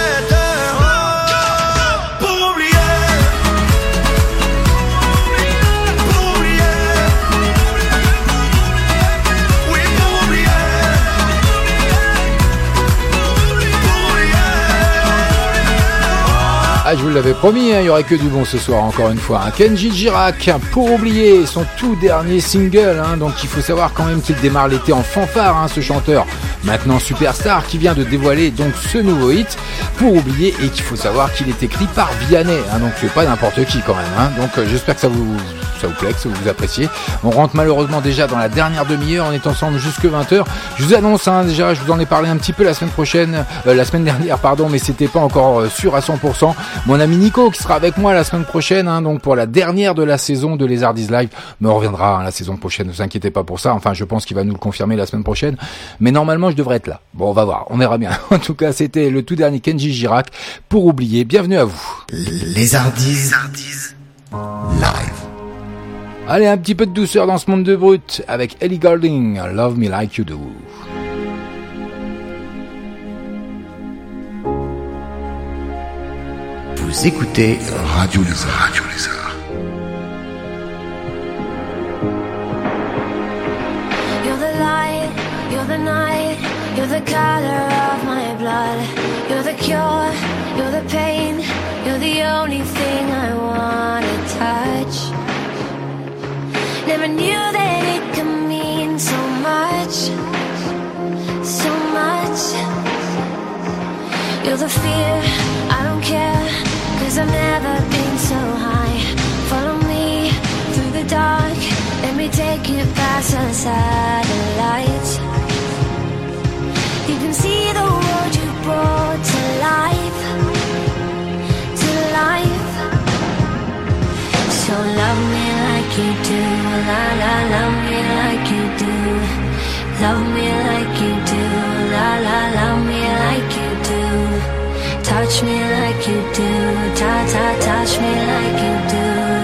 Ah, je vous l'avais promis, hein, il y aurait que du bon ce soir, encore une fois. hein. Kenji Girac, hein, pour oublier son tout dernier single, hein, donc il faut savoir quand même qu'il démarre l'été en fanfare, hein, ce chanteur, maintenant superstar, qui vient de dévoiler donc ce nouveau hit, pour oublier, et qu'il faut savoir qu'il est écrit par Vianney, hein, donc c'est pas n'importe qui quand même. hein. donc euh, j'espère que ça vous ça vous plaît, que vous appréciez. On rentre malheureusement déjà dans la dernière demi-heure, on est ensemble jusque 20h. Je vous annonce hein, déjà, je vous en ai parlé un petit peu la semaine prochaine, euh, la semaine dernière pardon, mais c'était pas encore euh, sûr à 100%. Mon ami Nico qui sera avec moi la semaine prochaine, hein, donc pour la dernière de la saison de Les Ardis Live, on reviendra hein, la saison prochaine, ne vous inquiétez pas pour ça. Enfin, je pense qu'il va nous le confirmer la semaine prochaine, mais normalement je devrais être là. Bon, on va voir, on verra bien. En tout cas, c'était le tout dernier Kenji Girac pour oublier. Bienvenue à vous. Les Ardis. Live. Allez, un petit peu de douceur dans ce monde de brut avec Ellie Golding, Love Me Like You Do. Vous écoutez Radio Lézard. Radio Lézard. You're the night, you're the color of my blood. You're the cure, you're the pain, you're the only thing I wanna touch. Never knew that it could mean so much, so much. You're the fear, I don't care, cause I've never been so high. Follow me through the dark, let me take you past the satellites. You can see the world you brought to life. like you do, la la, love me like you do. Love me like you do, la la, love me like you do. Touch me like you do, ta ta, touch me like you do.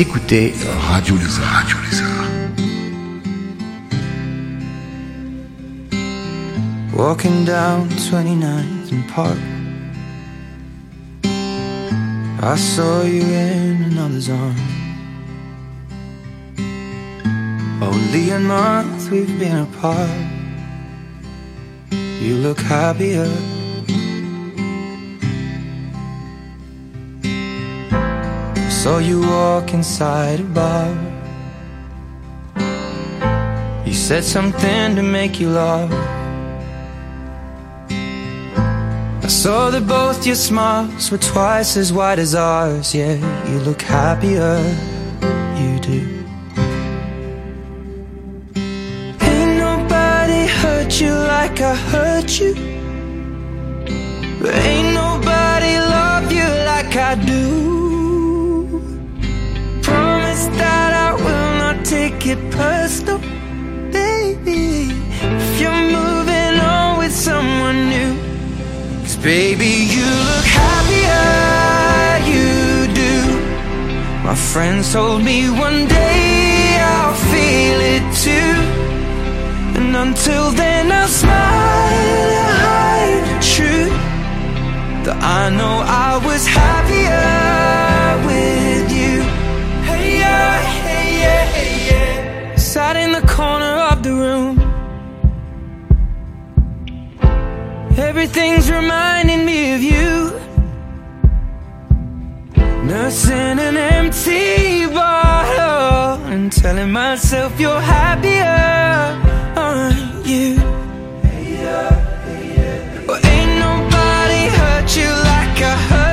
Écoutez Radio Lézard. Radio Lézard. Walking down 29th and Park. I saw you in another's arms. Only a month we've been apart. You look happier Saw you walk inside a bar. You said something to make you laugh. I saw that both your smiles were twice as wide as ours. Yeah, you look happier, you do. Ain't nobody hurt you like I hurt you. But ain't nobody love you like I do. it personal, baby. If you're moving on with someone new, cause baby, you look happier, you do. My friends told me one day I'll feel it too. And until then, I'll smile and hide the truth that I know I was happier. Sat in the corner of the room. Everything's reminding me of you. Nursing an empty bottle and telling myself you're happier, aren't you? Well, ain't nobody hurt you like I hurt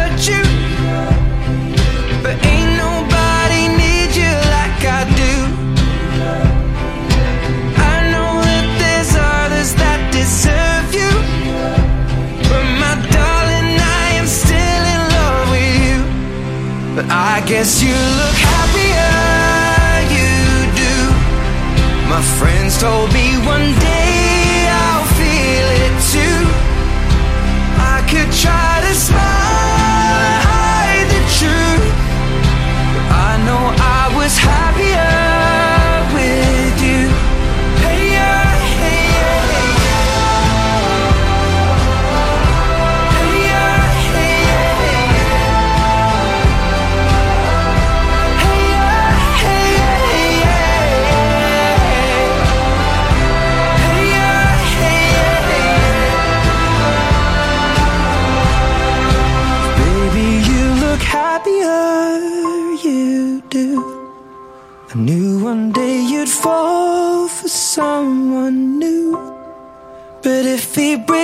guess you look happier, you do. My friends told me one day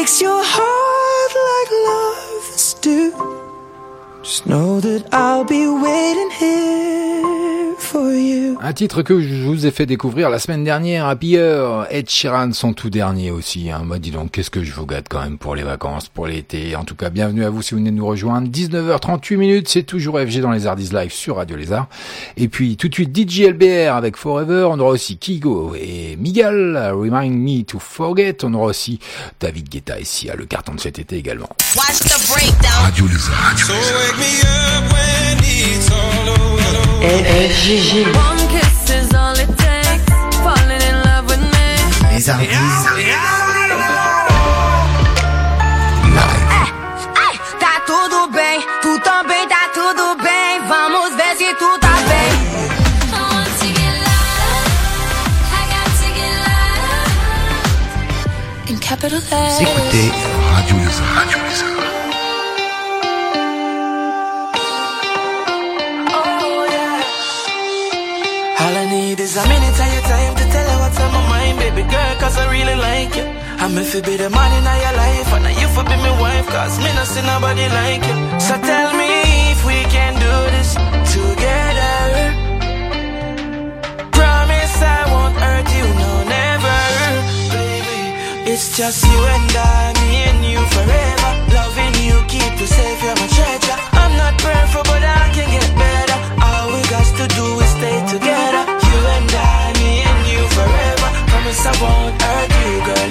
breaks your heart like lovers do, just know that I'll be waiting here. Un titre que je vous ai fait découvrir la semaine dernière, Happier, Ed Sheeran, son tout dernier aussi. Hein. Moi, dis donc, qu'est-ce que je vous gâte quand même pour les vacances, pour l'été. En tout cas, bienvenue à vous si vous venez de nous rejoindre. 19h38 minutes, c'est toujours FG dans les Ardies Live sur Radio Lézard. Et puis, tout de suite, DJ LBR avec Forever. On aura aussi Kigo et Miguel, Remind Me to Forget. On aura aussi David Guetta ici, à le carton de cet été également. Watch the breakdown. Radio Lézard. So wake me up when love with me. Les Ardies. Tá tudo bem, tu também tá tudo bem. Vamos ver se tu tá bem. In capital Vous letters. écoutez Radio Lézard. Radio Lézard. Cause I really like you. I'm if be the man in your life, and you for be my wife, cause me not see nobody like you. So tell me if we can do this together. Promise I won't hurt you, no, never, baby. It's just you and I, me and you forever. Loving you, keep you safe, you're my treasure. I'm not perfect, but I can get better. All we got to do is stay together. Forever. Promise I won't hurt you, girl,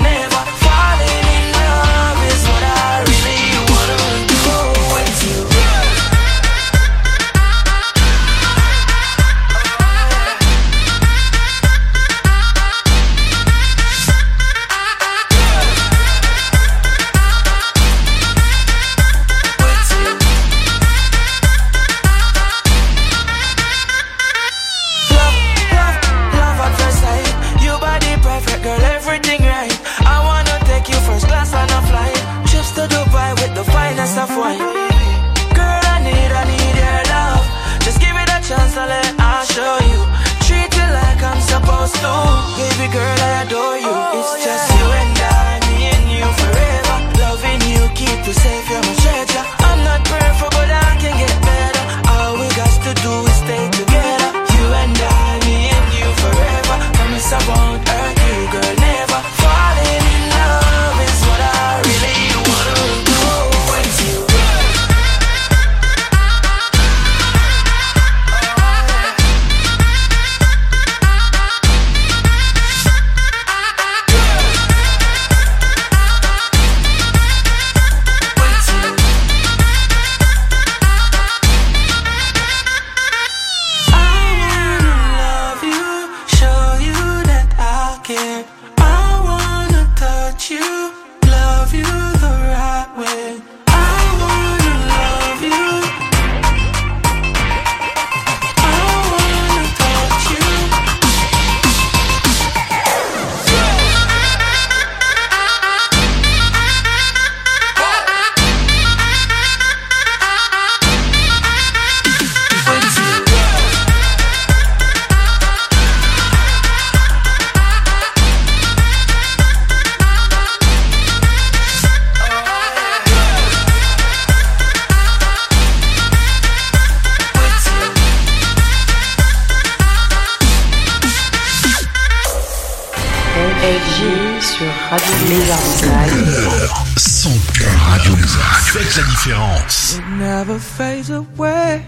It never fades away.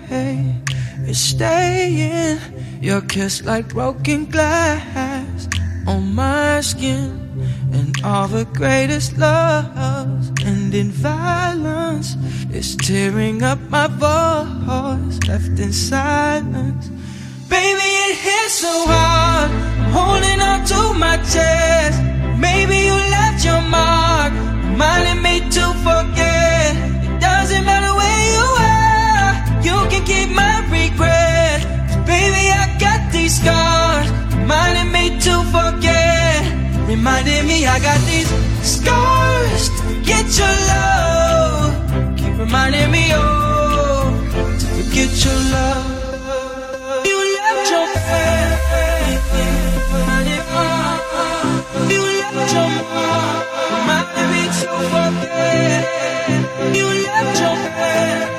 It's staying. Your kiss like broken glass on my skin. And all the greatest loves end in violence. It's tearing up my voice, left in silence. Baby, it hits so hard. Holding on to my chest. Maybe you left your mark, reminding me to forget. scarred, reminding me to forget. Reminding me I got these scars to get your love. Keep reminding me, oh, to forget your love. You left your family, reminding me. You left your mom, reminding me to forget. You left your family.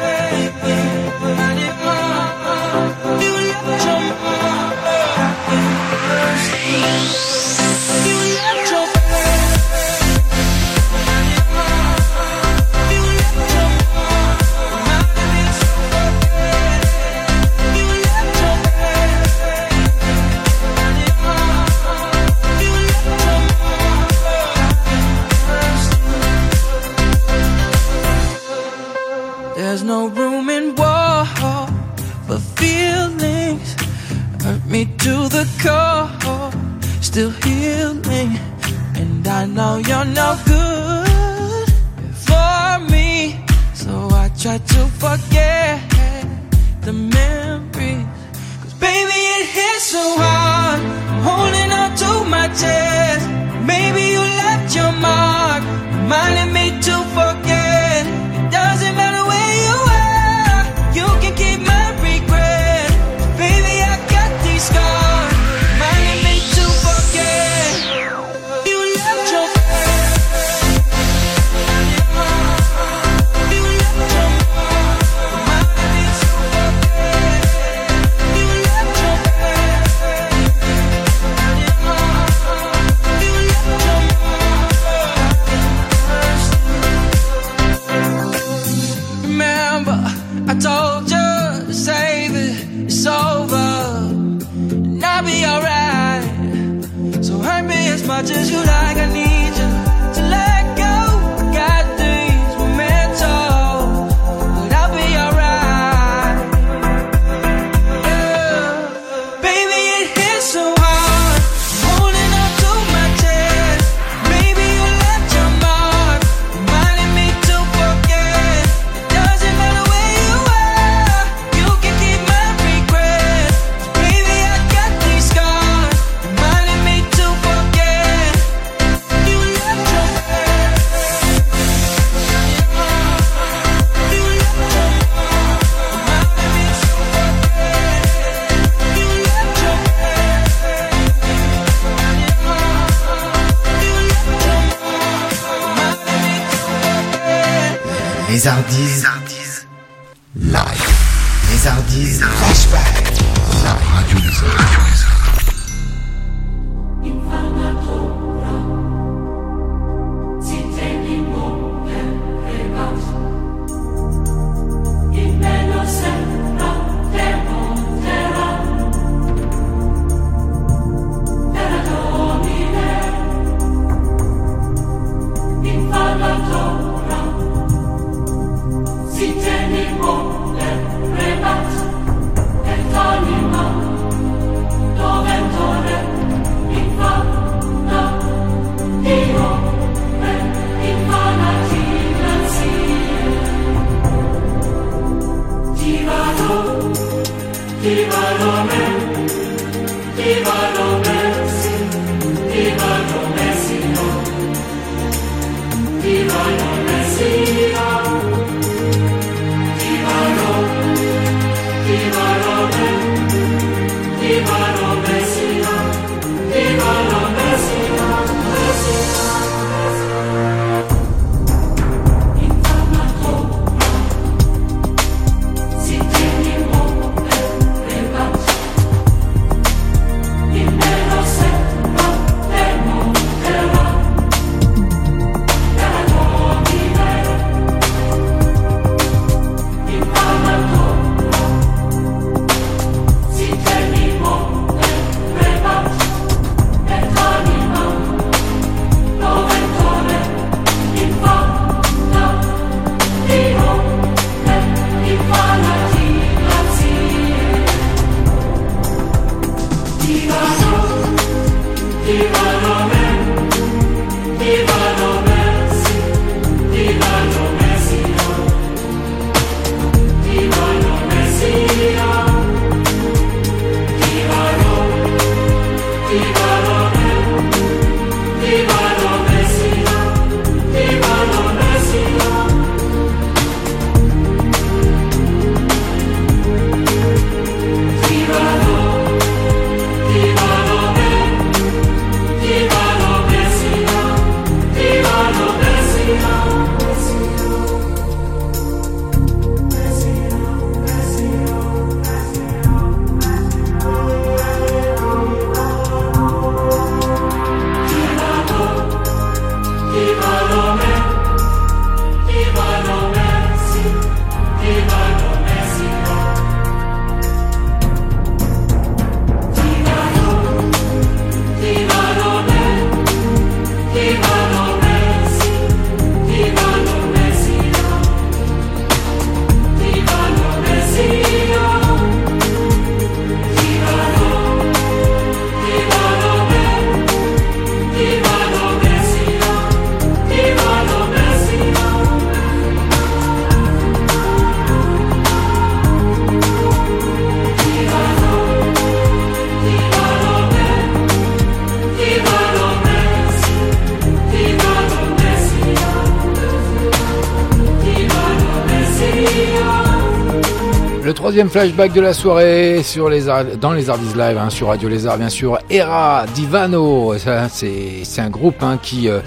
Troisième flashback de la soirée sur les dans les Ardies Live, hein, sur Radio Lézard, bien sûr. Era Divano, c'est un groupe hein, qui euh,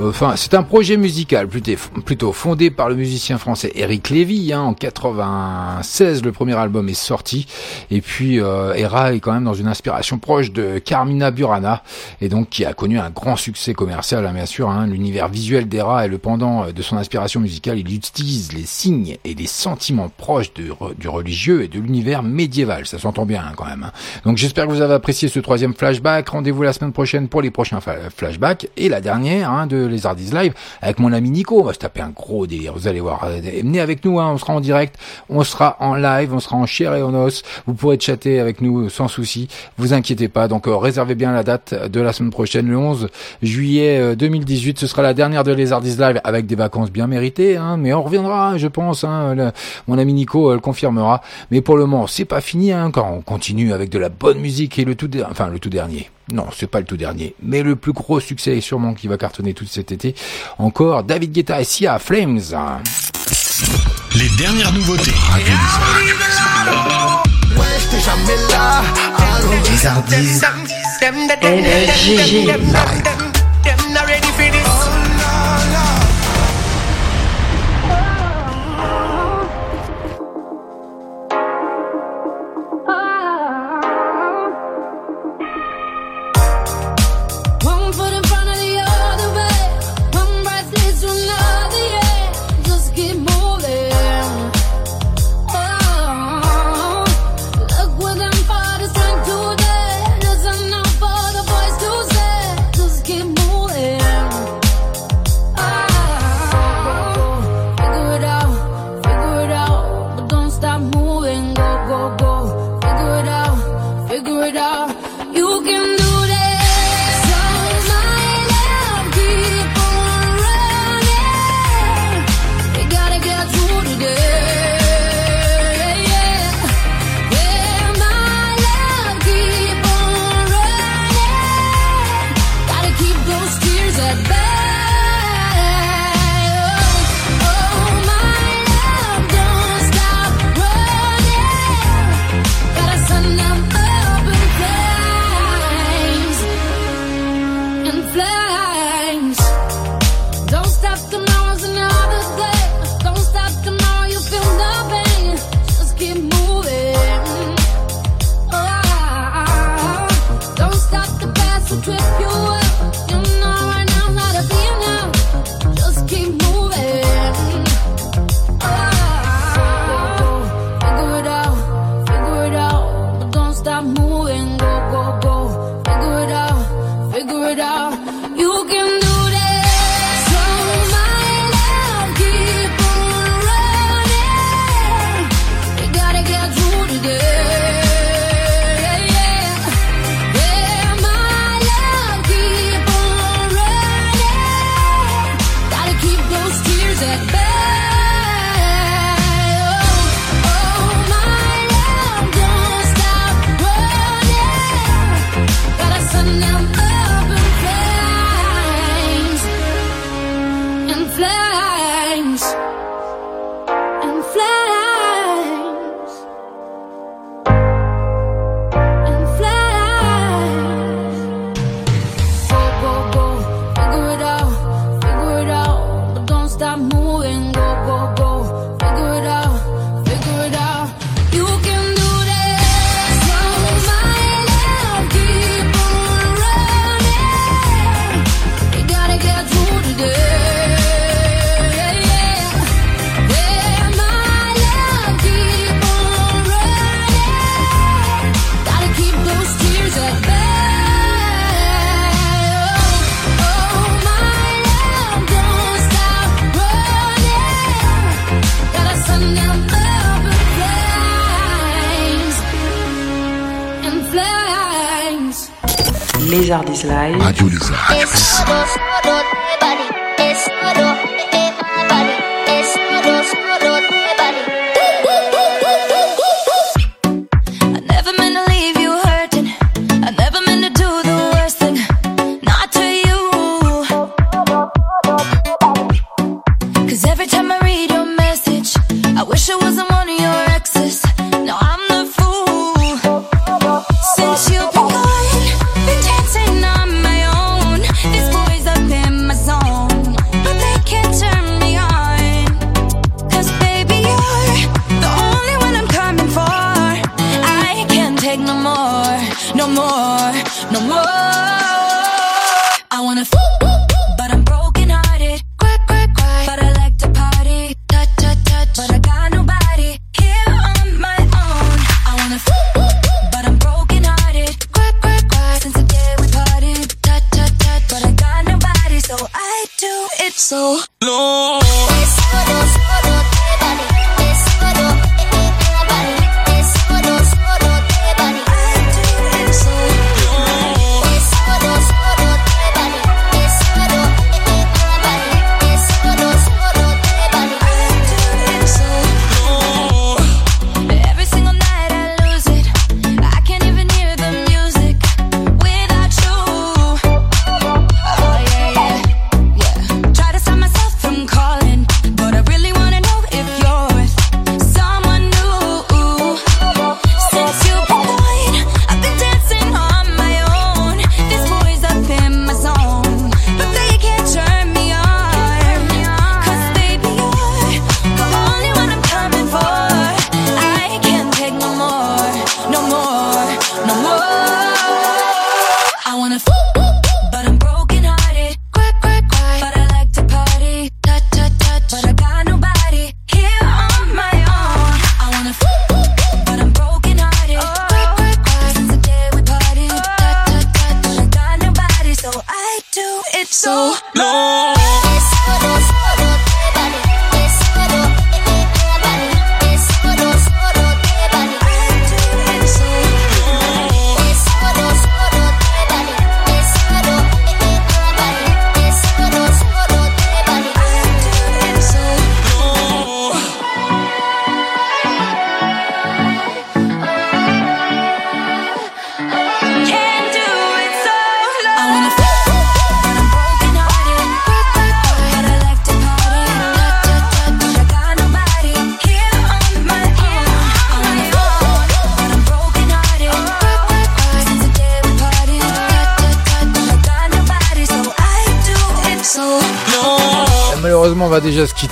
Enfin, c'est un projet musical plutôt, fondé par le musicien français Eric Lévy. Hein, en 96, le premier album est sorti. Et puis, euh, Era est quand même dans une inspiration proche de Carmina Burana, et donc qui a connu un grand succès commercial, hein, bien sûr. Hein, L'univers visuel d'Era est le pendant euh, de son inspiration musicale. Il utilise les signes et les sentiments proches du religieux et de l'univers médiéval. Ça s'entend bien hein, quand même. Hein. Donc j'espère que vous avez apprécié ce troisième flashback. Rendez-vous la semaine prochaine pour les prochains flashbacks. Et la dernière hein, de les Hardis Live avec mon ami Nico. On va se taper un gros délire. Vous allez voir. Venez avec nous. Hein, on sera en direct. On sera en live. On sera en chair et en os. Vous pourrez chatter avec nous sans souci. Vous inquiétez pas. Donc euh, réservez bien la date de la semaine prochaine, le 11 juillet 2018. Euh, Ce sera la dernière de les Hardis Live avec des vacances bien méritées. Hein, mais on reviendra, je pense. Hein, mon ami Nico euh, le confirmera. Mais pour le moment, c'est pas fini. Hein, quand on continue avec de la bonne musique et le tout, enfin le tout dernier. Non, c'est pas le tout dernier, mais le plus gros succès sûrement qui va cartonner tout cet été. Encore David Guetta et Sia Flames. Les dernières nouveautés. Time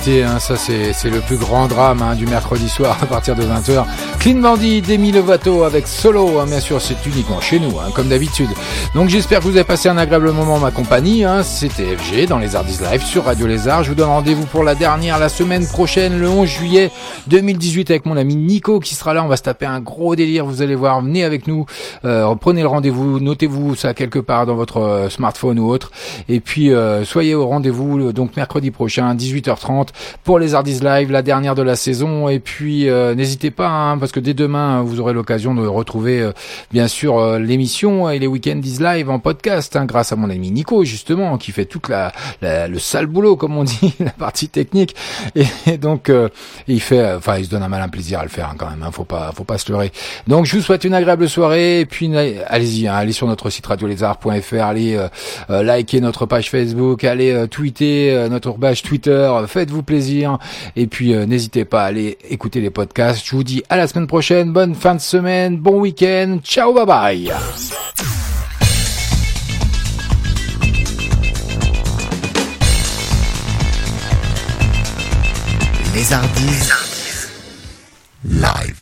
hein. C'est le plus grand drame hein, du mercredi soir à partir de 20h. Clean Bandit, Demi Lovato avec Solo. hein. Bien sûr, c'est uniquement chez nous, hein, comme d'habitude. Donc, j'espère que vous avez passé un agréable moment en ma compagnie. C'était FG dans les Artis Live sur Radio Lézard. Je vous donne rendez-vous pour la dernière la semaine prochaine, le 11 juillet 2018, avec mon ami Nico qui sera là. On va se taper un gros délire. Vous allez voir. Venez avec nous. Euh, prenez le rendez-vous. Notez-vous ça quelque part dans votre euh, smartphone ou autre. Et puis, euh, soyez au rendez-vous donc mercredi prochain, 18h30 pour les Ardis Live, la dernière de la saison. Et puis, n'hésitez pas, hein, parce que dès demain, vous aurez l'occasion de retrouver, bien sûr, l'émission et les Weekends Live en podcast, hein, grâce à mon ami Nico, justement, qui fait toute la, la- le sale boulot, comme on dit, la partie technique. Et, et donc, euh, il fait, enfin, il se donne un malin plaisir à le faire, hein, quand même. Hein, faut pas, faut pas se leurrer. Donc, je vous souhaite une agréable soirée. Et puis, allez-y, hein, allez sur notre site radiolézard.fr, allez euh, euh, liker notre page Facebook, allez euh, tweeter euh, notre page Twitter, faites-vous plaisir. Et puis, euh, n'hésitez pas à aller écouter les podcasts. Je vous dis à la semaine prochaine. Bonne fin de semaine, bon week-end. Ciao, bye bye. Les Ardis live.